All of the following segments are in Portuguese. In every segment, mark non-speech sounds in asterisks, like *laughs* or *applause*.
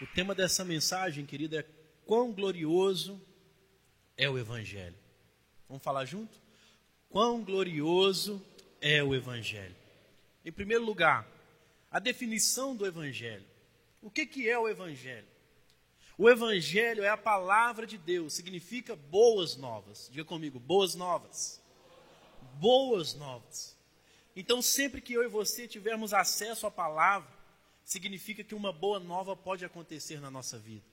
O tema dessa mensagem, querida, é quão glorioso é o Evangelho. Vamos falar junto? Quão glorioso é o Evangelho. Em primeiro lugar, a definição do Evangelho. O que, que é o Evangelho? O Evangelho é a palavra de Deus, significa boas novas. Diga comigo, boas novas. Boas novas. Então, sempre que eu e você tivermos acesso à palavra, significa que uma boa nova pode acontecer na nossa vida.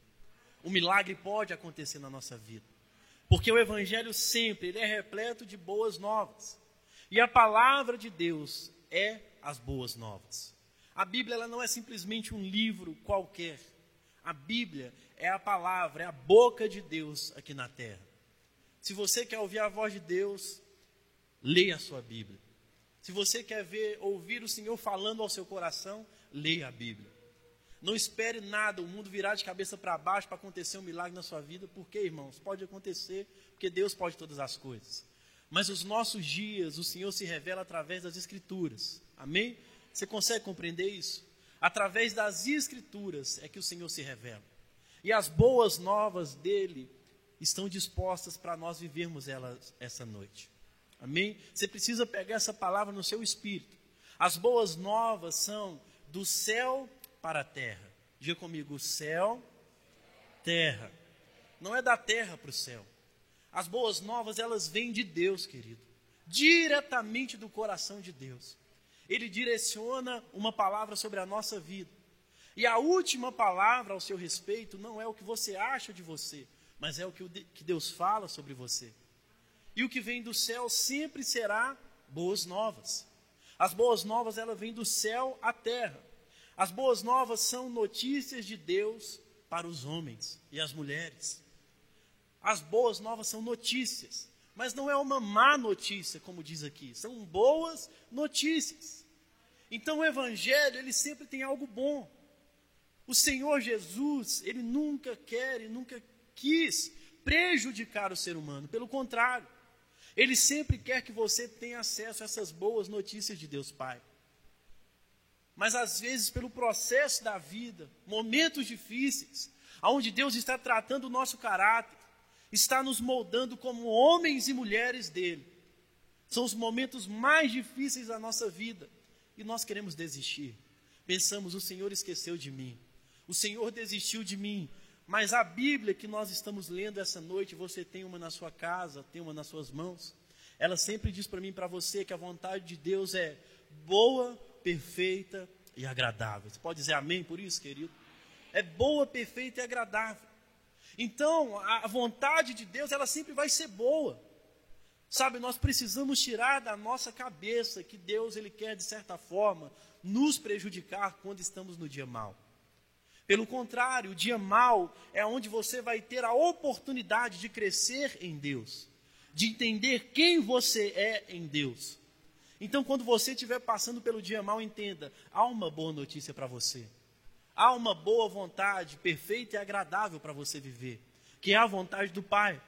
Um milagre pode acontecer na nossa vida. Porque o Evangelho sempre ele é repleto de boas novas. E a palavra de Deus é as boas novas. A Bíblia ela não é simplesmente um livro qualquer. A Bíblia é a palavra, é a boca de Deus aqui na terra. Se você quer ouvir a voz de Deus, leia a sua Bíblia. Se você quer ver, ouvir o Senhor falando ao seu coração, leia a Bíblia. Não espere nada, o mundo virar de cabeça para baixo para acontecer um milagre na sua vida, porque, irmãos, pode acontecer, porque Deus pode todas as coisas. Mas os nossos dias, o Senhor se revela através das Escrituras. Amém? Você consegue compreender isso? Através das Escrituras é que o Senhor se revela. E as boas novas dele estão dispostas para nós vivermos elas essa noite. Amém? Você precisa pegar essa palavra no seu espírito. As boas novas são do céu para a terra. Diga comigo, céu, terra. Não é da terra para o céu. As boas novas, elas vêm de Deus, querido. Diretamente do coração de Deus. Ele direciona uma palavra sobre a nossa vida. E a última palavra ao seu respeito não é o que você acha de você, mas é o que Deus fala sobre você. E o que vem do céu sempre será boas novas. As boas novas, ela vem do céu à terra. As boas novas são notícias de Deus para os homens e as mulheres. As boas novas são notícias, mas não é uma má notícia, como diz aqui, são boas notícias. Então o evangelho, ele sempre tem algo bom. O Senhor Jesus, ele nunca quer e nunca quis prejudicar o ser humano, pelo contrário, ele sempre quer que você tenha acesso a essas boas notícias de Deus Pai. Mas às vezes, pelo processo da vida, momentos difíceis, onde Deus está tratando o nosso caráter, está nos moldando como homens e mulheres dele. São os momentos mais difíceis da nossa vida e nós queremos desistir. Pensamos, o Senhor esqueceu de mim, o Senhor desistiu de mim, mas a Bíblia que nós estamos lendo essa noite, você tem uma na sua casa, tem uma nas suas mãos. Ela sempre diz para mim e para você que a vontade de Deus é boa, perfeita e agradável. Você pode dizer amém por isso, querido? É boa, perfeita e agradável. Então, a vontade de Deus, ela sempre vai ser boa. Sabe, nós precisamos tirar da nossa cabeça que Deus, ele quer, de certa forma, nos prejudicar quando estamos no dia mal. Pelo contrário, o dia mal é onde você vai ter a oportunidade de crescer em Deus, de entender quem você é em Deus. Então, quando você estiver passando pelo dia mal, entenda: há uma boa notícia para você. Há uma boa vontade perfeita e agradável para você viver, que é a vontade do Pai.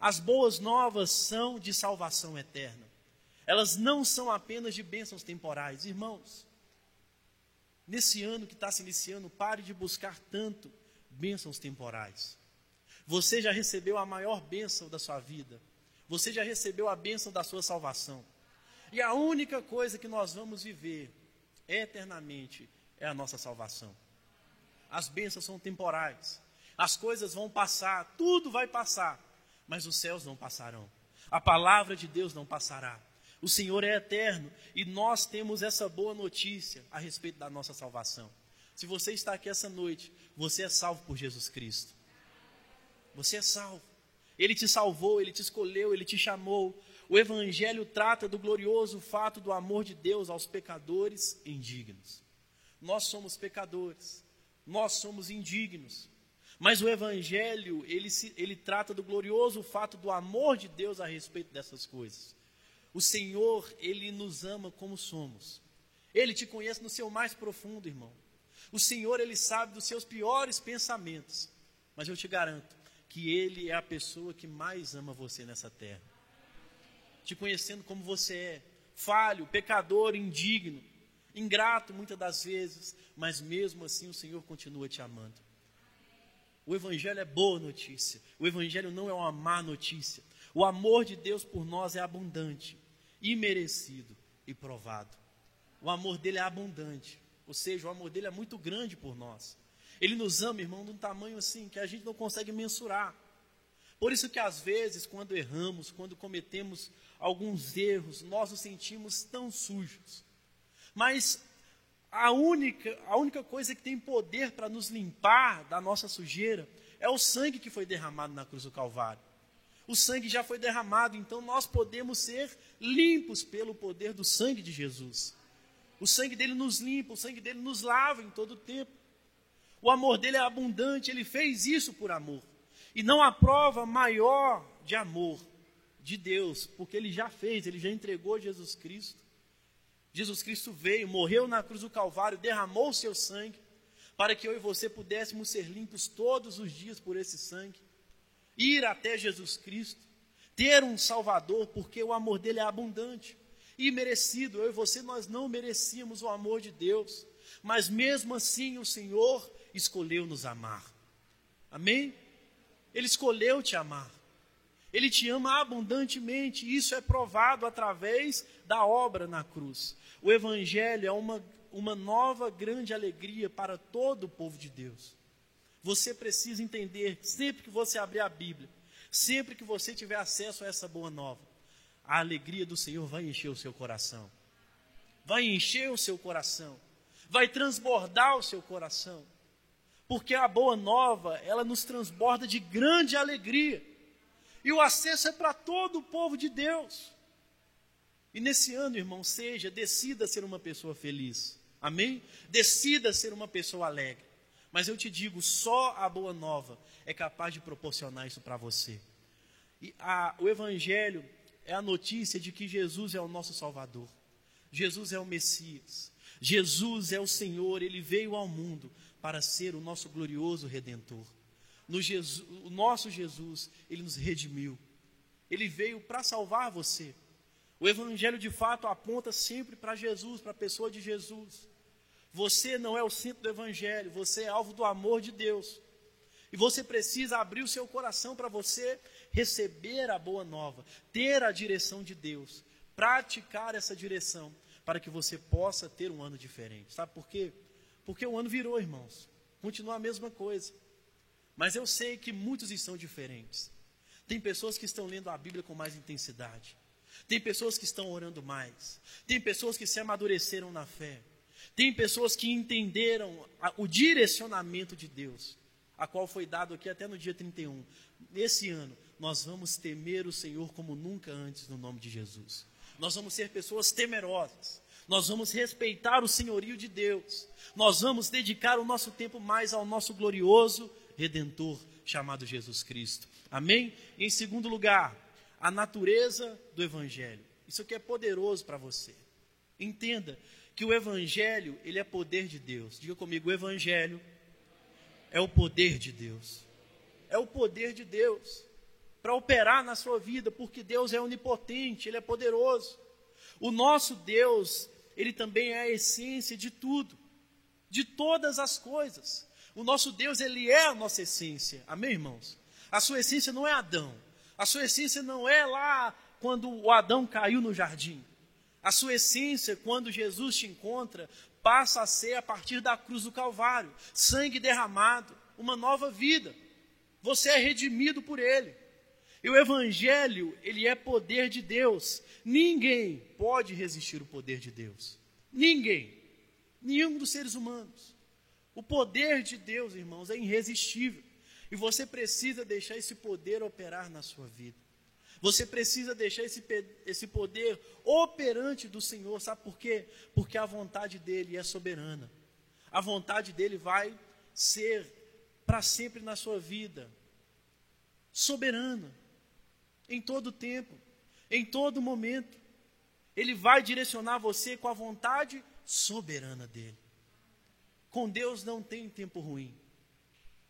As boas novas são de salvação eterna. Elas não são apenas de bênçãos temporais. Irmãos, nesse ano que está se iniciando, pare de buscar tanto bênçãos temporais. Você já recebeu a maior bênção da sua vida. Você já recebeu a bênção da sua salvação. E a única coisa que nós vamos viver eternamente é a nossa salvação. As bênçãos são temporais. As coisas vão passar, tudo vai passar, mas os céus não passarão. A palavra de Deus não passará. O Senhor é eterno e nós temos essa boa notícia a respeito da nossa salvação. Se você está aqui essa noite, você é salvo por Jesus Cristo. Você é salvo. Ele te salvou, ele te escolheu, ele te chamou. O Evangelho trata do glorioso fato do amor de Deus aos pecadores indignos. Nós somos pecadores, nós somos indignos. Mas o Evangelho, ele, se, ele trata do glorioso fato do amor de Deus a respeito dessas coisas. O Senhor, Ele nos ama como somos. Ele te conhece no seu mais profundo, irmão. O Senhor, Ele sabe dos seus piores pensamentos. Mas eu te garanto que Ele é a pessoa que mais ama você nessa terra. Te conhecendo como você é, falho, pecador, indigno, ingrato muitas das vezes, mas mesmo assim o Senhor continua te amando. O Evangelho é boa notícia. O Evangelho não é uma má notícia. O amor de Deus por nós é abundante, imerecido e provado. O amor dele é abundante, ou seja, o amor dele é muito grande por nós. Ele nos ama, irmão, de um tamanho assim que a gente não consegue mensurar. Por isso que às vezes, quando erramos, quando cometemos alguns erros, nós nos sentimos tão sujos. Mas a única, a única coisa que tem poder para nos limpar da nossa sujeira é o sangue que foi derramado na cruz do Calvário. O sangue já foi derramado, então nós podemos ser limpos pelo poder do sangue de Jesus. O sangue dele nos limpa, o sangue dele nos lava em todo o tempo. O amor dele é abundante, ele fez isso por amor. E não há prova maior de amor de Deus, porque ele já fez, ele já entregou Jesus Cristo. Jesus Cristo veio, morreu na cruz do Calvário, derramou o seu sangue, para que eu e você pudéssemos ser limpos todos os dias por esse sangue. Ir até Jesus Cristo, ter um Salvador, porque o amor dele é abundante e merecido. Eu e você, nós não merecíamos o amor de Deus, mas mesmo assim o Senhor escolheu nos amar. Amém? Ele escolheu te amar. Ele te ama abundantemente, e isso é provado através da obra na cruz. O Evangelho é uma, uma nova grande alegria para todo o povo de Deus. Você precisa entender, sempre que você abrir a Bíblia, sempre que você tiver acesso a essa boa nova, a alegria do Senhor vai encher o seu coração. Vai encher o seu coração. Vai transbordar o seu coração porque a boa nova, ela nos transborda de grande alegria. E o acesso é para todo o povo de Deus. E nesse ano, irmão, seja, decida ser uma pessoa feliz. Amém? Decida ser uma pessoa alegre. Mas eu te digo, só a boa nova é capaz de proporcionar isso para você. E a, o Evangelho é a notícia de que Jesus é o nosso Salvador. Jesus é o Messias. Jesus é o Senhor, ele veio ao mundo para ser o nosso glorioso redentor. No Jesus, o nosso Jesus, ele nos redimiu. Ele veio para salvar você. O evangelho de fato aponta sempre para Jesus, para a pessoa de Jesus. Você não é o centro do evangelho, você é alvo do amor de Deus. E você precisa abrir o seu coração para você receber a boa nova, ter a direção de Deus, praticar essa direção, para que você possa ter um ano diferente. Sabe por quê? Porque o ano virou, irmãos. Continua a mesma coisa. Mas eu sei que muitos estão diferentes. Tem pessoas que estão lendo a Bíblia com mais intensidade. Tem pessoas que estão orando mais. Tem pessoas que se amadureceram na fé. Tem pessoas que entenderam o direcionamento de Deus, a qual foi dado aqui até no dia 31. Nesse ano, nós vamos temer o Senhor como nunca antes, no nome de Jesus. Nós vamos ser pessoas temerosas nós vamos respeitar o senhorio de Deus, nós vamos dedicar o nosso tempo mais ao nosso glorioso redentor chamado Jesus Cristo. Amém? Em segundo lugar, a natureza do evangelho. Isso aqui é poderoso para você. Entenda que o evangelho, ele é poder de Deus. Diga comigo, o evangelho é o poder de Deus. É o poder de Deus para operar na sua vida, porque Deus é onipotente, ele é poderoso. O nosso Deus, ele também é a essência de tudo, de todas as coisas. O nosso Deus, ele é a nossa essência. Amém, irmãos? A sua essência não é Adão. A sua essência não é lá quando o Adão caiu no jardim. A sua essência, quando Jesus te encontra, passa a ser a partir da cruz do Calvário sangue derramado, uma nova vida. Você é redimido por Ele. E o Evangelho, ele é poder de Deus. Ninguém pode resistir o poder de Deus. Ninguém. Nenhum dos seres humanos. O poder de Deus, irmãos, é irresistível. E você precisa deixar esse poder operar na sua vida. Você precisa deixar esse, esse poder operante do Senhor. Sabe por quê? Porque a vontade dele é soberana. A vontade dele vai ser para sempre na sua vida soberana em todo tempo, em todo momento. Ele vai direcionar você com a vontade soberana dele. Com Deus não tem tempo ruim.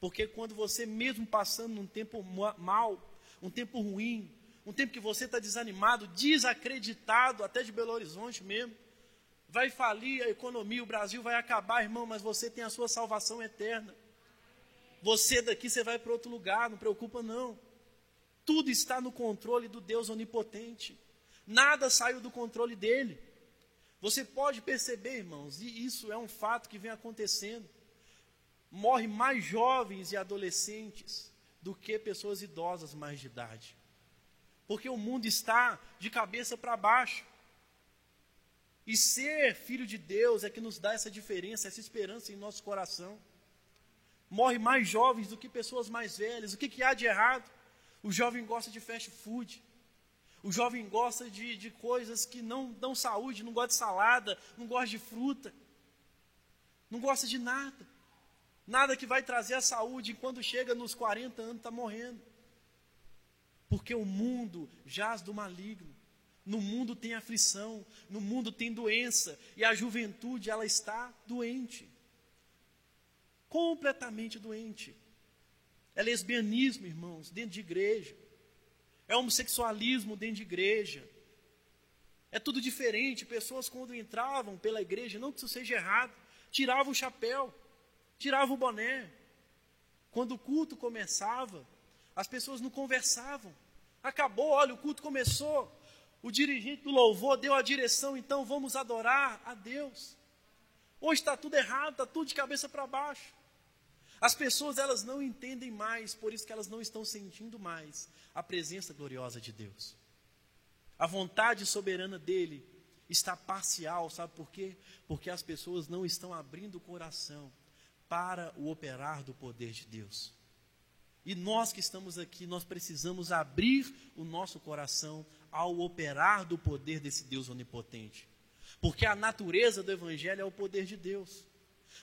Porque quando você, mesmo passando num tempo mal, um tempo ruim, um tempo que você está desanimado, desacreditado, até de Belo Horizonte mesmo, vai falir a economia, o Brasil vai acabar, irmão, mas você tem a sua salvação eterna. você daqui, você vai para outro lugar, não preocupa não. Tudo está no controle do Deus onipotente. Nada saiu do controle dele. Você pode perceber, irmãos, e isso é um fato que vem acontecendo. Morre mais jovens e adolescentes do que pessoas idosas mais de idade. Porque o mundo está de cabeça para baixo. E ser filho de Deus é que nos dá essa diferença, essa esperança em nosso coração. Morre mais jovens do que pessoas mais velhas. O que, que há de errado? O jovem gosta de fast food. O jovem gosta de, de coisas que não dão saúde, não gosta de salada, não gosta de fruta, não gosta de nada. Nada que vai trazer a saúde, e quando chega nos 40 anos está morrendo. Porque o mundo jaz do maligno. No mundo tem aflição, no mundo tem doença, e a juventude ela está doente. Completamente doente. É lesbianismo, irmãos, dentro de igreja. É homossexualismo dentro de igreja. É tudo diferente. Pessoas, quando entravam pela igreja, não que isso seja errado, tiravam o chapéu, tiravam o boné. Quando o culto começava, as pessoas não conversavam. Acabou, olha, o culto começou. O dirigente do louvor deu a direção, então vamos adorar a Deus. Hoje está tudo errado, está tudo de cabeça para baixo. As pessoas elas não entendem mais, por isso que elas não estão sentindo mais a presença gloriosa de Deus. A vontade soberana dele está parcial, sabe por quê? Porque as pessoas não estão abrindo o coração para o operar do poder de Deus. E nós que estamos aqui, nós precisamos abrir o nosso coração ao operar do poder desse Deus onipotente. Porque a natureza do Evangelho é o poder de Deus.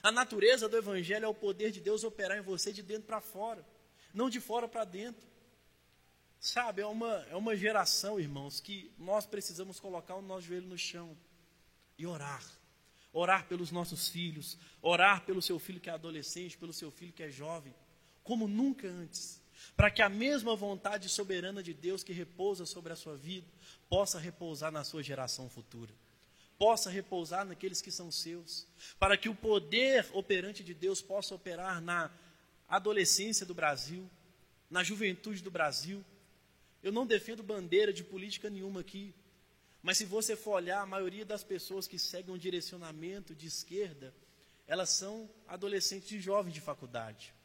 A natureza do Evangelho é o poder de Deus operar em você de dentro para fora, não de fora para dentro. Sabe, é uma, é uma geração, irmãos, que nós precisamos colocar o nosso joelho no chão e orar. Orar pelos nossos filhos, orar pelo seu filho que é adolescente, pelo seu filho que é jovem, como nunca antes, para que a mesma vontade soberana de Deus que repousa sobre a sua vida possa repousar na sua geração futura, possa repousar naqueles que são seus, para que o poder operante de Deus possa operar na adolescência do Brasil, na juventude do Brasil. Eu não defendo bandeira de política nenhuma aqui, mas se você for olhar, a maioria das pessoas que seguem um direcionamento de esquerda, elas são adolescentes e jovens de faculdade.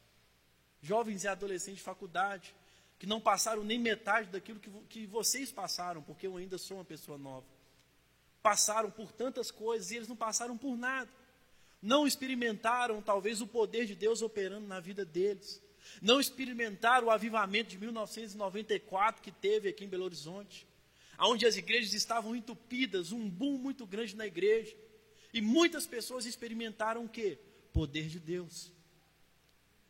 Jovens e adolescentes de faculdade, que não passaram nem metade daquilo que, que vocês passaram, porque eu ainda sou uma pessoa nova. Passaram por tantas coisas e eles não passaram por nada. Não experimentaram, talvez, o poder de Deus operando na vida deles. Não experimentaram o avivamento de 1994 que teve aqui em Belo Horizonte onde as igrejas estavam entupidas, um boom muito grande na igreja. E muitas pessoas experimentaram o quê? Poder de Deus.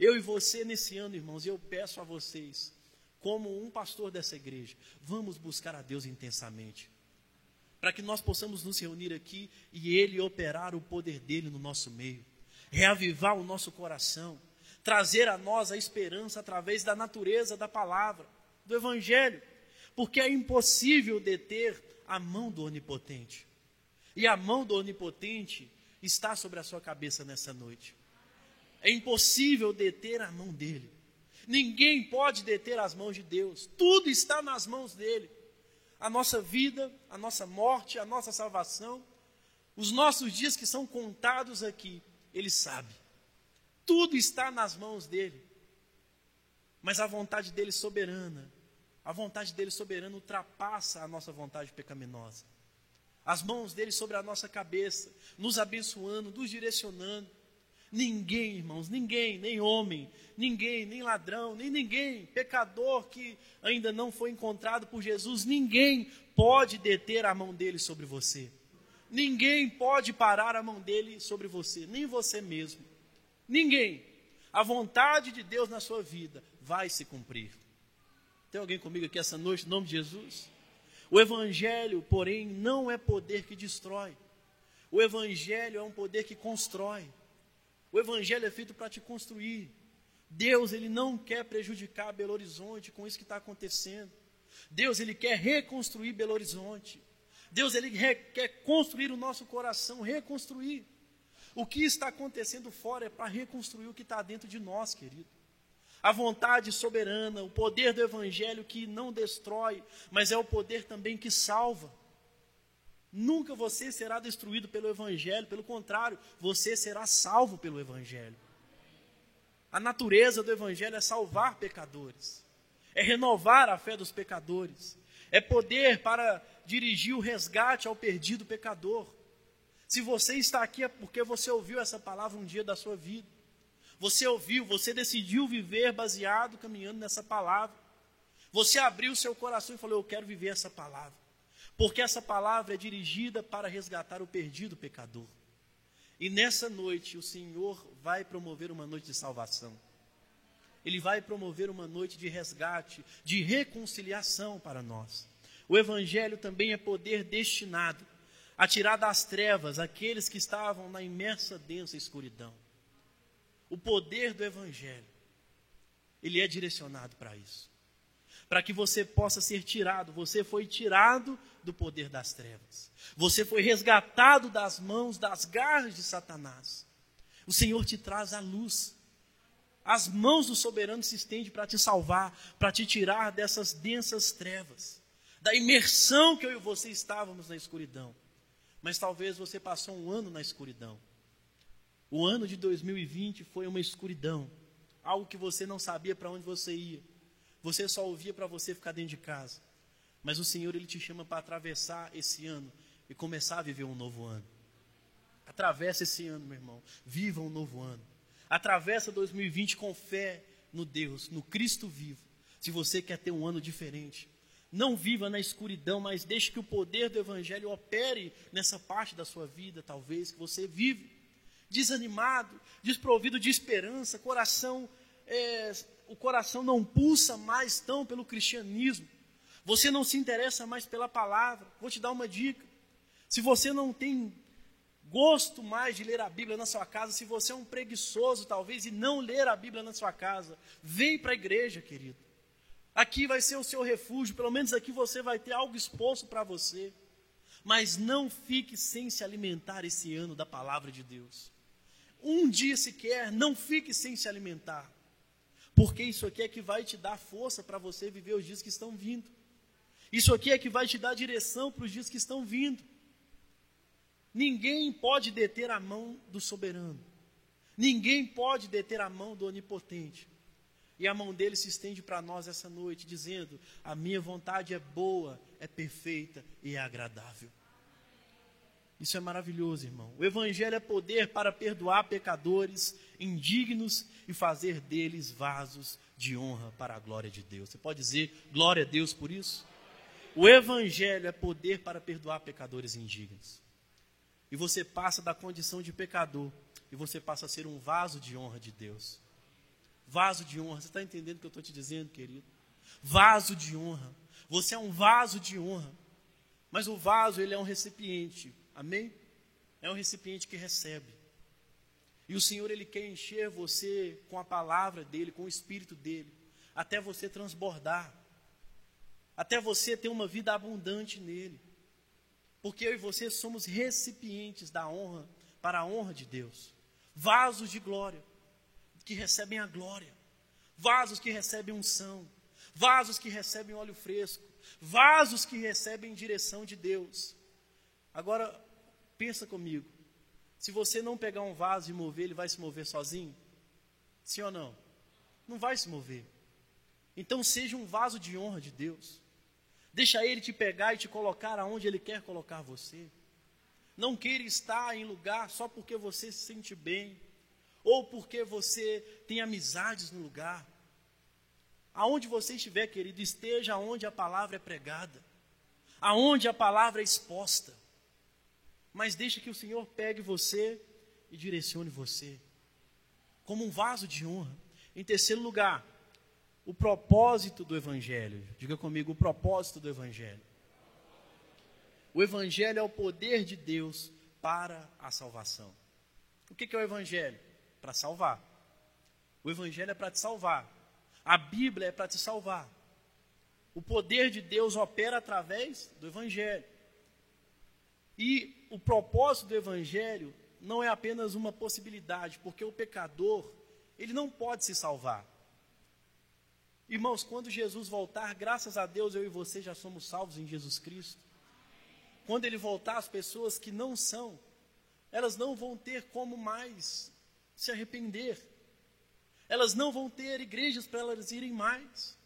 Eu e você nesse ano, irmãos, eu peço a vocês, como um pastor dessa igreja, vamos buscar a Deus intensamente. Para que nós possamos nos reunir aqui e Ele operar o poder dele no nosso meio, reavivar o nosso coração, trazer a nós a esperança através da natureza da palavra, do Evangelho porque é impossível deter a mão do Onipotente. E a mão do Onipotente está sobre a sua cabeça nessa noite. É impossível deter a mão dele. Ninguém pode deter as mãos de Deus. Tudo está nas mãos dele. A nossa vida, a nossa morte, a nossa salvação, os nossos dias que são contados aqui, ele sabe. Tudo está nas mãos dele. Mas a vontade dele soberana a vontade dele soberana ultrapassa a nossa vontade pecaminosa. As mãos dele sobre a nossa cabeça, nos abençoando, nos direcionando. Ninguém, irmãos, ninguém, nem homem, ninguém, nem ladrão, nem ninguém, pecador que ainda não foi encontrado por Jesus, ninguém pode deter a mão dele sobre você. Ninguém pode parar a mão dele sobre você, nem você mesmo. Ninguém. A vontade de Deus na sua vida vai se cumprir. Tem alguém comigo aqui essa noite, em nome de Jesus? O Evangelho, porém, não é poder que destrói. O Evangelho é um poder que constrói. O Evangelho é feito para te construir. Deus, Ele não quer prejudicar Belo Horizonte com isso que está acontecendo. Deus, Ele quer reconstruir Belo Horizonte. Deus, Ele quer construir o nosso coração, reconstruir. O que está acontecendo fora é para reconstruir o que está dentro de nós, querido. A vontade soberana, o poder do Evangelho que não destrói, mas é o poder também que salva. Nunca você será destruído pelo Evangelho, pelo contrário, você será salvo pelo Evangelho. A natureza do Evangelho é salvar pecadores, é renovar a fé dos pecadores, é poder para dirigir o resgate ao perdido pecador. Se você está aqui é porque você ouviu essa palavra um dia da sua vida. Você ouviu, você decidiu viver baseado, caminhando nessa palavra. Você abriu seu coração e falou: Eu quero viver essa palavra. Porque essa palavra é dirigida para resgatar o perdido pecador. E nessa noite o Senhor vai promover uma noite de salvação. Ele vai promover uma noite de resgate, de reconciliação para nós. O Evangelho também é poder destinado a tirar das trevas aqueles que estavam na imersa densa escuridão. O poder do Evangelho, ele é direcionado para isso. Para que você possa ser tirado. Você foi tirado do poder das trevas. Você foi resgatado das mãos, das garras de Satanás. O Senhor te traz a luz. As mãos do soberano se estendem para te salvar, para te tirar dessas densas trevas, da imersão que eu e você estávamos na escuridão. Mas talvez você passou um ano na escuridão. O ano de 2020 foi uma escuridão, algo que você não sabia para onde você ia. Você só ouvia para você ficar dentro de casa. Mas o Senhor ele te chama para atravessar esse ano e começar a viver um novo ano. Atravessa esse ano, meu irmão. Viva um novo ano. Atravessa 2020 com fé no Deus, no Cristo vivo. Se você quer ter um ano diferente, não viva na escuridão, mas deixe que o poder do Evangelho opere nessa parte da sua vida, talvez, que você vive desanimado, desprovido de esperança, coração, é, o coração não pulsa mais tão pelo cristianismo. Você não se interessa mais pela palavra. Vou te dar uma dica. Se você não tem gosto mais de ler a Bíblia na sua casa, se você é um preguiçoso talvez e não ler a Bíblia na sua casa, vem para a igreja, querido. Aqui vai ser o seu refúgio, pelo menos aqui você vai ter algo exposto para você. Mas não fique sem se alimentar esse ano da palavra de Deus um dia sequer, não fique sem se alimentar. Porque isso aqui é que vai te dar força para você viver os dias que estão vindo. Isso aqui é que vai te dar direção para os dias que estão vindo. Ninguém pode deter a mão do soberano. Ninguém pode deter a mão do onipotente. E a mão dele se estende para nós essa noite, dizendo: A minha vontade é boa, é perfeita e é agradável. Isso é maravilhoso, irmão. O Evangelho é poder para perdoar pecadores indignos e fazer deles vasos de honra para a glória de Deus. Você pode dizer glória a Deus por isso? O Evangelho é poder para perdoar pecadores indignos. E você passa da condição de pecador e você passa a ser um vaso de honra de Deus. Vaso de honra. Você está entendendo o que eu estou te dizendo, querido? Vaso de honra. Você é um vaso de honra. Mas o vaso, ele é um recipiente. Amém? É um recipiente que recebe. E o Senhor, Ele quer encher você com a palavra dEle, com o Espírito dEle, até você transbordar, até você ter uma vida abundante nele. Porque eu e você somos recipientes da honra, para a honra de Deus, vasos de glória, que recebem a glória, vasos que recebem unção, vasos que recebem óleo fresco, vasos que recebem direção de Deus. Agora, pensa comigo. Se você não pegar um vaso e mover, ele vai se mover sozinho? Sim ou não? Não vai se mover. Então seja um vaso de honra de Deus. Deixa ele te pegar e te colocar aonde ele quer colocar você. Não queira estar em lugar só porque você se sente bem ou porque você tem amizades no lugar. Aonde você estiver, querido, esteja onde a palavra é pregada, aonde a palavra é exposta mas deixa que o Senhor pegue você e direcione você como um vaso de honra. Em terceiro lugar, o propósito do Evangelho. Diga comigo, o propósito do Evangelho. O Evangelho é o poder de Deus para a salvação. O que é o Evangelho? Para salvar. O Evangelho é para te salvar. A Bíblia é para te salvar. O poder de Deus opera através do Evangelho. E o propósito do evangelho não é apenas uma possibilidade, porque o pecador, ele não pode se salvar. Irmãos, quando Jesus voltar, graças a Deus eu e você já somos salvos em Jesus Cristo. Quando ele voltar, as pessoas que não são, elas não vão ter como mais se arrepender. Elas não vão ter igrejas para elas irem mais.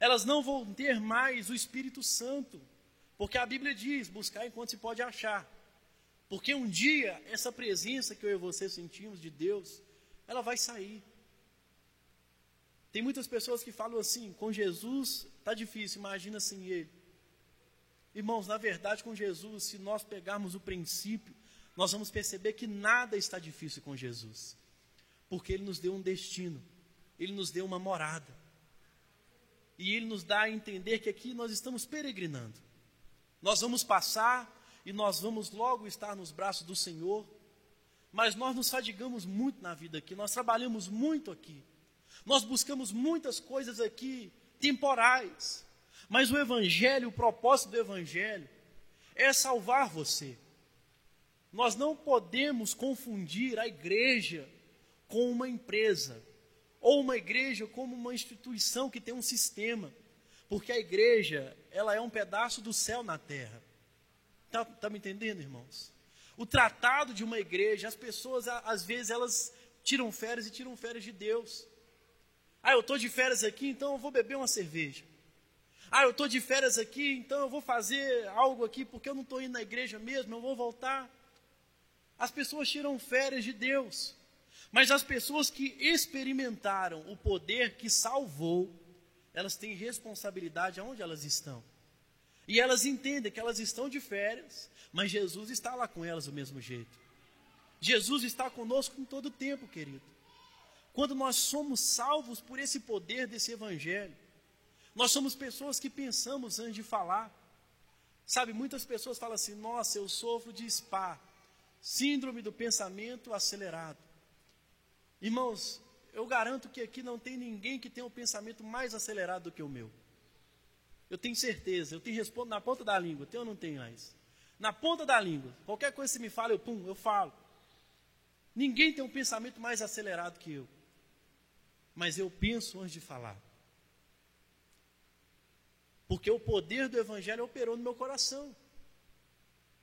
Elas não vão ter mais o Espírito Santo. Porque a Bíblia diz: buscar enquanto se pode achar. Porque um dia, essa presença que eu e você sentimos de Deus, ela vai sair. Tem muitas pessoas que falam assim: com Jesus está difícil, imagina sem Ele. Irmãos, na verdade, com Jesus, se nós pegarmos o princípio, nós vamos perceber que nada está difícil com Jesus. Porque Ele nos deu um destino, Ele nos deu uma morada. E Ele nos dá a entender que aqui nós estamos peregrinando. Nós vamos passar e nós vamos logo estar nos braços do Senhor. Mas nós nos fadigamos muito na vida aqui, nós trabalhamos muito aqui. Nós buscamos muitas coisas aqui temporais. Mas o evangelho, o propósito do evangelho é salvar você. Nós não podemos confundir a igreja com uma empresa, ou uma igreja como uma instituição que tem um sistema, porque a igreja, ela é um pedaço do céu na terra. Está tá me entendendo, irmãos? O tratado de uma igreja, as pessoas, às vezes, elas tiram férias e tiram férias de Deus. Ah, eu estou de férias aqui, então eu vou beber uma cerveja. Ah, eu estou de férias aqui, então eu vou fazer algo aqui porque eu não estou indo na igreja mesmo, eu vou voltar. As pessoas tiram férias de Deus. Mas as pessoas que experimentaram o poder que salvou, elas têm responsabilidade aonde elas estão. E elas entendem que elas estão de férias, mas Jesus está lá com elas do mesmo jeito. Jesus está conosco em todo o tempo, querido. Quando nós somos salvos por esse poder desse evangelho, nós somos pessoas que pensamos antes de falar. Sabe, muitas pessoas falam assim: nossa, eu sofro de SPA, síndrome do pensamento acelerado. Irmãos, eu garanto que aqui não tem ninguém que tenha um pensamento mais acelerado do que o meu. Eu tenho certeza, eu te respondo na ponta da língua, tem ou não tem mais? Na ponta da língua. Qualquer coisa que você me fala, eu pum, eu falo. Ninguém tem um pensamento mais acelerado que eu. Mas eu penso antes de falar. Porque o poder do evangelho operou no meu coração.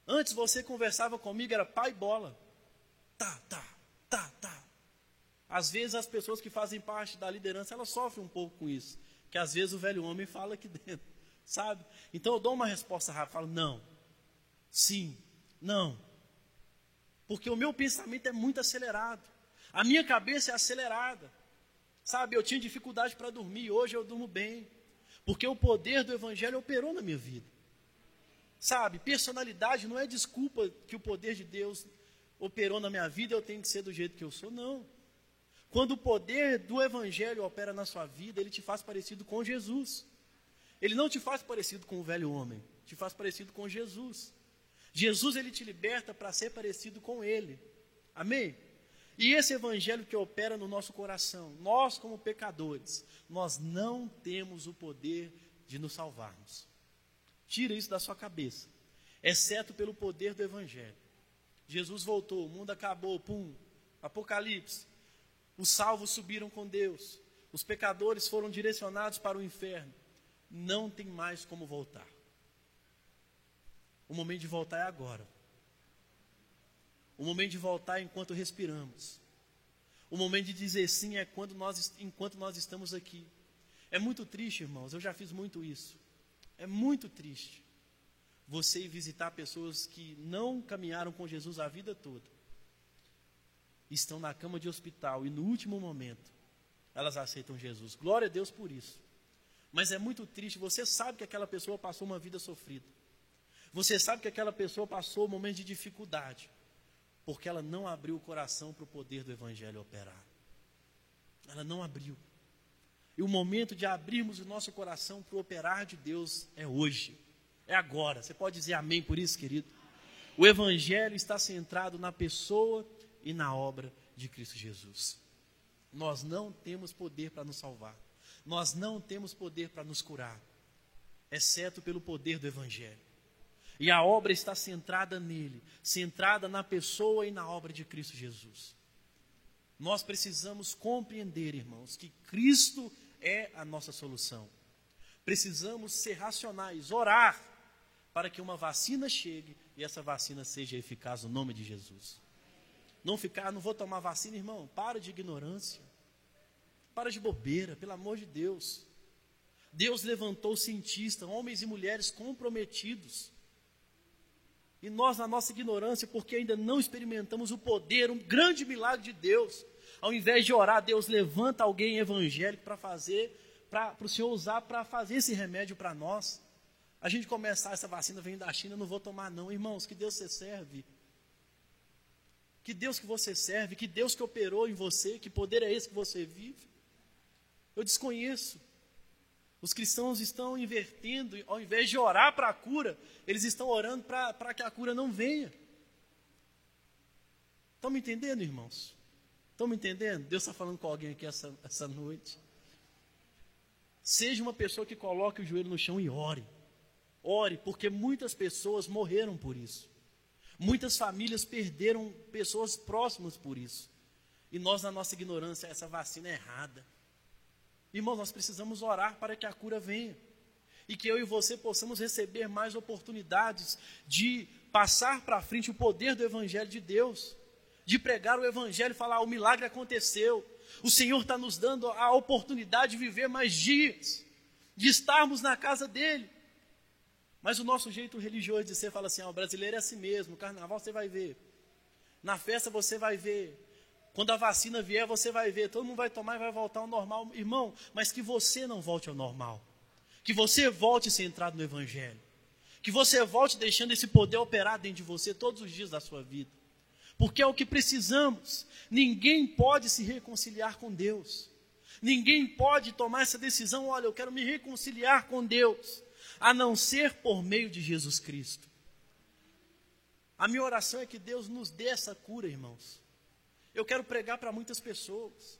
Antes você conversava comigo, era pai bola. Tá, tá, tá, tá. Às vezes as pessoas que fazem parte da liderança, elas sofrem um pouco com isso. Que às vezes o velho homem fala aqui *laughs* dentro sabe? Então eu dou uma resposta rápida, falo não, sim, não. Porque o meu pensamento é muito acelerado. A minha cabeça é acelerada. Sabe, eu tinha dificuldade para dormir, hoje eu durmo bem. Porque o poder do evangelho operou na minha vida. Sabe, personalidade não é desculpa que o poder de Deus operou na minha vida, eu tenho que ser do jeito que eu sou, não. Quando o poder do evangelho opera na sua vida, ele te faz parecido com Jesus. Ele não te faz parecido com o velho homem, te faz parecido com Jesus. Jesus ele te liberta para ser parecido com ele. Amém? E esse evangelho que opera no nosso coração, nós como pecadores, nós não temos o poder de nos salvarmos. Tira isso da sua cabeça, exceto pelo poder do evangelho. Jesus voltou, o mundo acabou, pum, Apocalipse. Os salvos subiram com Deus, os pecadores foram direcionados para o inferno não tem mais como voltar. O momento de voltar é agora. O momento de voltar é enquanto respiramos. O momento de dizer sim é quando nós, enquanto nós estamos aqui. É muito triste, irmãos, eu já fiz muito isso. É muito triste você ir visitar pessoas que não caminharam com Jesus a vida toda. Estão na cama de hospital e no último momento elas aceitam Jesus. Glória a Deus por isso. Mas é muito triste, você sabe que aquela pessoa passou uma vida sofrida. Você sabe que aquela pessoa passou um momento de dificuldade, porque ela não abriu o coração para o poder do Evangelho operar. Ela não abriu. E o momento de abrirmos o nosso coração para o operar de Deus é hoje, é agora. Você pode dizer amém por isso, querido? O Evangelho está centrado na pessoa e na obra de Cristo Jesus. Nós não temos poder para nos salvar. Nós não temos poder para nos curar, exceto pelo poder do Evangelho. E a obra está centrada nele, centrada na pessoa e na obra de Cristo Jesus. Nós precisamos compreender, irmãos, que Cristo é a nossa solução. Precisamos ser racionais, orar para que uma vacina chegue e essa vacina seja eficaz no nome de Jesus. Não ficar, não vou tomar vacina, irmão. Para de ignorância. Para de bobeira, pelo amor de Deus. Deus levantou cientistas, homens e mulheres comprometidos. E nós, na nossa ignorância, porque ainda não experimentamos o poder, um grande milagre de Deus, ao invés de orar, Deus levanta alguém evangélico para fazer, para o Senhor usar para fazer esse remédio para nós. A gente começar, essa vacina vem da China, não vou tomar não. Irmãos, que Deus você serve. Que Deus que você serve, que Deus que operou em você, que poder é esse que você vive. Eu desconheço. Os cristãos estão invertendo, ao invés de orar para a cura, eles estão orando para que a cura não venha. Estão me entendendo, irmãos? Estão me entendendo? Deus está falando com alguém aqui essa, essa noite. Seja uma pessoa que coloque o joelho no chão e ore. Ore, porque muitas pessoas morreram por isso. Muitas famílias perderam pessoas próximas por isso. E nós, na nossa ignorância, essa vacina é errada. Irmãos, nós precisamos orar para que a cura venha. E que eu e você possamos receber mais oportunidades de passar para frente o poder do Evangelho de Deus. De pregar o Evangelho e falar: ah, o milagre aconteceu. O Senhor está nos dando a oportunidade de viver mais dias. De estarmos na casa dEle. Mas o nosso jeito religioso de ser fala assim: ah, o brasileiro é assim mesmo. Carnaval você vai ver. Na festa você vai ver. Quando a vacina vier, você vai ver, todo mundo vai tomar e vai voltar ao normal. Irmão, mas que você não volte ao normal. Que você volte centrado no Evangelho. Que você volte deixando esse poder operar dentro de você todos os dias da sua vida. Porque é o que precisamos. Ninguém pode se reconciliar com Deus. Ninguém pode tomar essa decisão, olha, eu quero me reconciliar com Deus, a não ser por meio de Jesus Cristo. A minha oração é que Deus nos dê essa cura, irmãos. Eu quero pregar para muitas pessoas.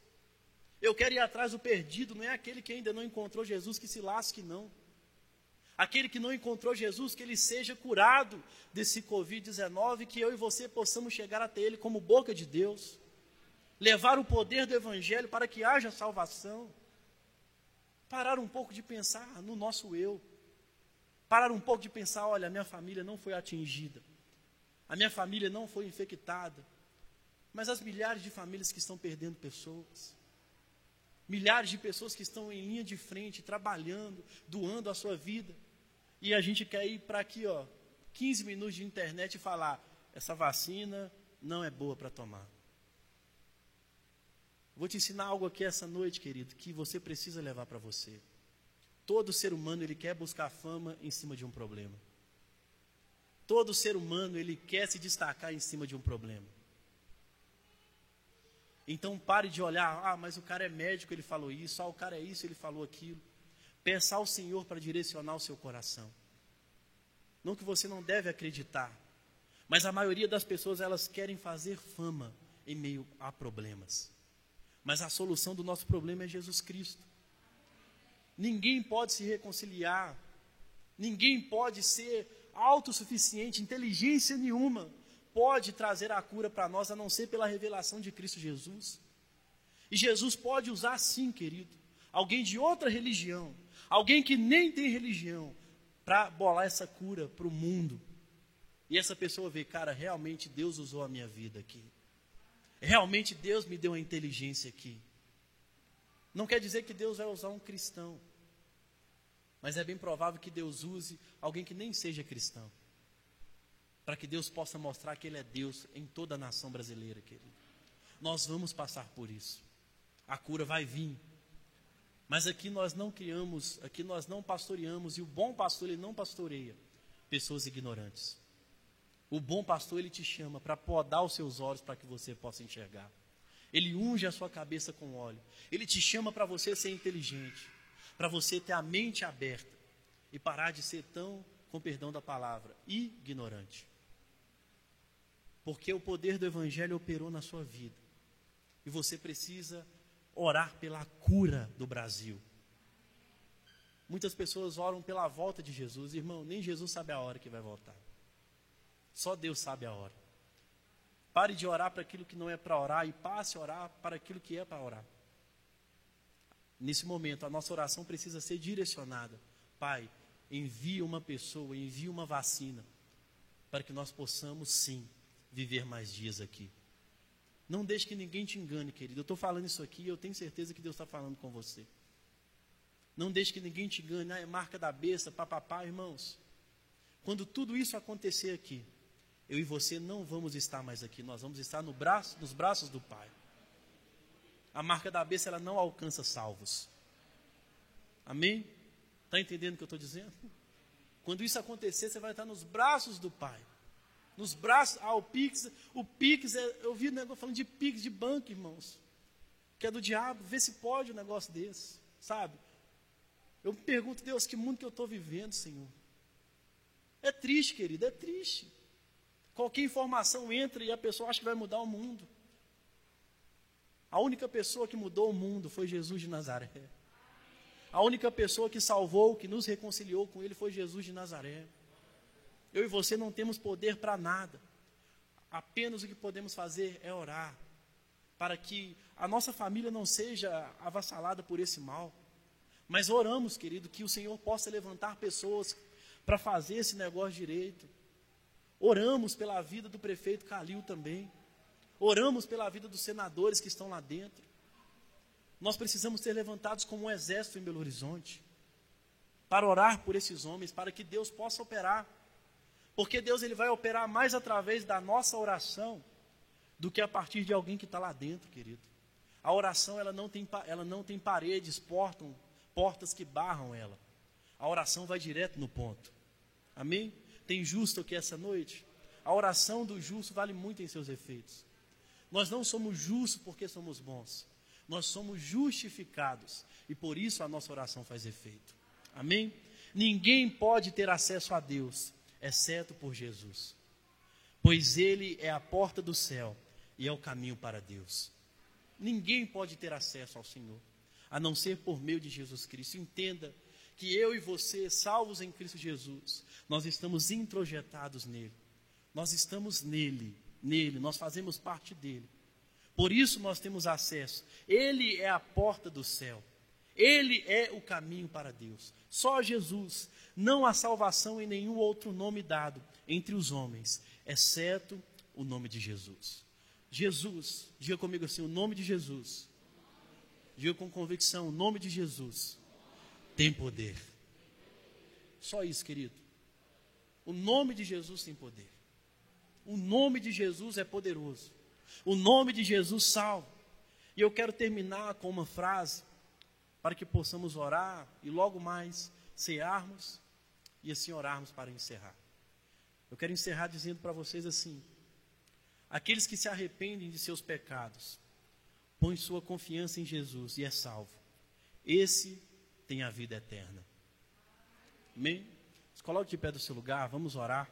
Eu quero ir atrás do perdido, não é aquele que ainda não encontrou Jesus que se lasque, não. Aquele que não encontrou Jesus, que ele seja curado desse Covid-19, que eu e você possamos chegar até ele como boca de Deus, levar o poder do Evangelho para que haja salvação. Parar um pouco de pensar no nosso eu. Parar um pouco de pensar: olha, a minha família não foi atingida, a minha família não foi infectada, mas as milhares de famílias que estão perdendo pessoas, milhares de pessoas que estão em linha de frente, trabalhando, doando a sua vida, e a gente quer ir para aqui, ó, 15 minutos de internet e falar: essa vacina não é boa para tomar. Vou te ensinar algo aqui essa noite, querido, que você precisa levar para você. Todo ser humano ele quer buscar fama em cima de um problema. Todo ser humano ele quer se destacar em cima de um problema. Então pare de olhar, ah, mas o cara é médico, ele falou isso, ah, o cara é isso, ele falou aquilo. Peça ao Senhor para direcionar o seu coração. Não que você não deve acreditar, mas a maioria das pessoas elas querem fazer fama em meio a problemas. Mas a solução do nosso problema é Jesus Cristo. Ninguém pode se reconciliar, ninguém pode ser autossuficiente, inteligência nenhuma pode trazer a cura para nós a não ser pela revelação de Cristo Jesus. E Jesus pode usar sim, querido, alguém de outra religião, alguém que nem tem religião, para bolar essa cura para o mundo. E essa pessoa vê, cara, realmente Deus usou a minha vida aqui. Realmente Deus me deu a inteligência aqui. Não quer dizer que Deus vai usar um cristão. Mas é bem provável que Deus use alguém que nem seja cristão para que Deus possa mostrar que Ele é Deus em toda a nação brasileira, querido. Nós vamos passar por isso. A cura vai vir. Mas aqui nós não criamos, aqui nós não pastoreamos, e o bom pastor, ele não pastoreia pessoas ignorantes. O bom pastor, ele te chama para podar os seus olhos para que você possa enxergar. Ele unge a sua cabeça com óleo. Ele te chama para você ser inteligente, para você ter a mente aberta e parar de ser tão, com perdão da palavra, ignorante porque o poder do Evangelho operou na sua vida. E você precisa orar pela cura do Brasil. Muitas pessoas oram pela volta de Jesus. Irmão, nem Jesus sabe a hora que vai voltar. Só Deus sabe a hora. Pare de orar para aquilo que não é para orar e passe a orar para aquilo que é para orar. Nesse momento, a nossa oração precisa ser direcionada. Pai, envia uma pessoa, envia uma vacina, para que nós possamos sim viver mais dias aqui. Não deixe que ninguém te engane, querido. Eu estou falando isso aqui e eu tenho certeza que Deus está falando com você. Não deixe que ninguém te engane. Ah, é marca da besta, papapá, irmãos. Quando tudo isso acontecer aqui, eu e você não vamos estar mais aqui. Nós vamos estar no braço, nos braços do Pai. A marca da besta ela não alcança salvos. Amém? Está entendendo o que eu estou dizendo? Quando isso acontecer, você vai estar nos braços do Pai nos braços. Ah, o Pix, o Pix, é, eu vi negócio falando de Pix de banco, irmãos. Que é do diabo. Vê se pode um negócio desse, sabe? Eu me pergunto, Deus, que mundo que eu estou vivendo, Senhor? É triste, querido, é triste. Qualquer informação entra e a pessoa acha que vai mudar o mundo. A única pessoa que mudou o mundo foi Jesus de Nazaré. A única pessoa que salvou, que nos reconciliou com Ele foi Jesus de Nazaré. Eu e você não temos poder para nada. Apenas o que podemos fazer é orar, para que a nossa família não seja avassalada por esse mal. Mas oramos, querido, que o Senhor possa levantar pessoas para fazer esse negócio direito. Oramos pela vida do prefeito Calil também. Oramos pela vida dos senadores que estão lá dentro. Nós precisamos ser levantados como um exército em Belo Horizonte para orar por esses homens, para que Deus possa operar. Porque Deus ele vai operar mais através da nossa oração do que a partir de alguém que está lá dentro, querido. A oração ela não tem, ela não tem paredes, portam, portas que barram ela. A oração vai direto no ponto. Amém? Tem justo aqui essa noite? A oração do justo vale muito em seus efeitos. Nós não somos justos porque somos bons. Nós somos justificados e por isso a nossa oração faz efeito. Amém? Ninguém pode ter acesso a Deus exceto por Jesus. Pois ele é a porta do céu e é o caminho para Deus. Ninguém pode ter acesso ao Senhor, a não ser por meio de Jesus Cristo. Entenda que eu e você, salvos em Cristo Jesus, nós estamos introjetados nele. Nós estamos nele, nele, nós fazemos parte dele. Por isso nós temos acesso. Ele é a porta do céu. Ele é o caminho para Deus. Só Jesus. Não há salvação em nenhum outro nome dado entre os homens, exceto o nome de Jesus. Jesus, diga comigo assim: o nome de Jesus. Diga com convicção: o nome de Jesus tem poder. Só isso, querido. O nome de Jesus tem poder. O nome de Jesus é poderoso. O nome de Jesus salva. E eu quero terminar com uma frase para que possamos orar e logo mais cearmos e assim orarmos para encerrar. Eu quero encerrar dizendo para vocês assim: aqueles que se arrependem de seus pecados, põem sua confiança em Jesus e é salvo. Esse tem a vida eterna. Amém? Coloque de pé do seu lugar, vamos orar.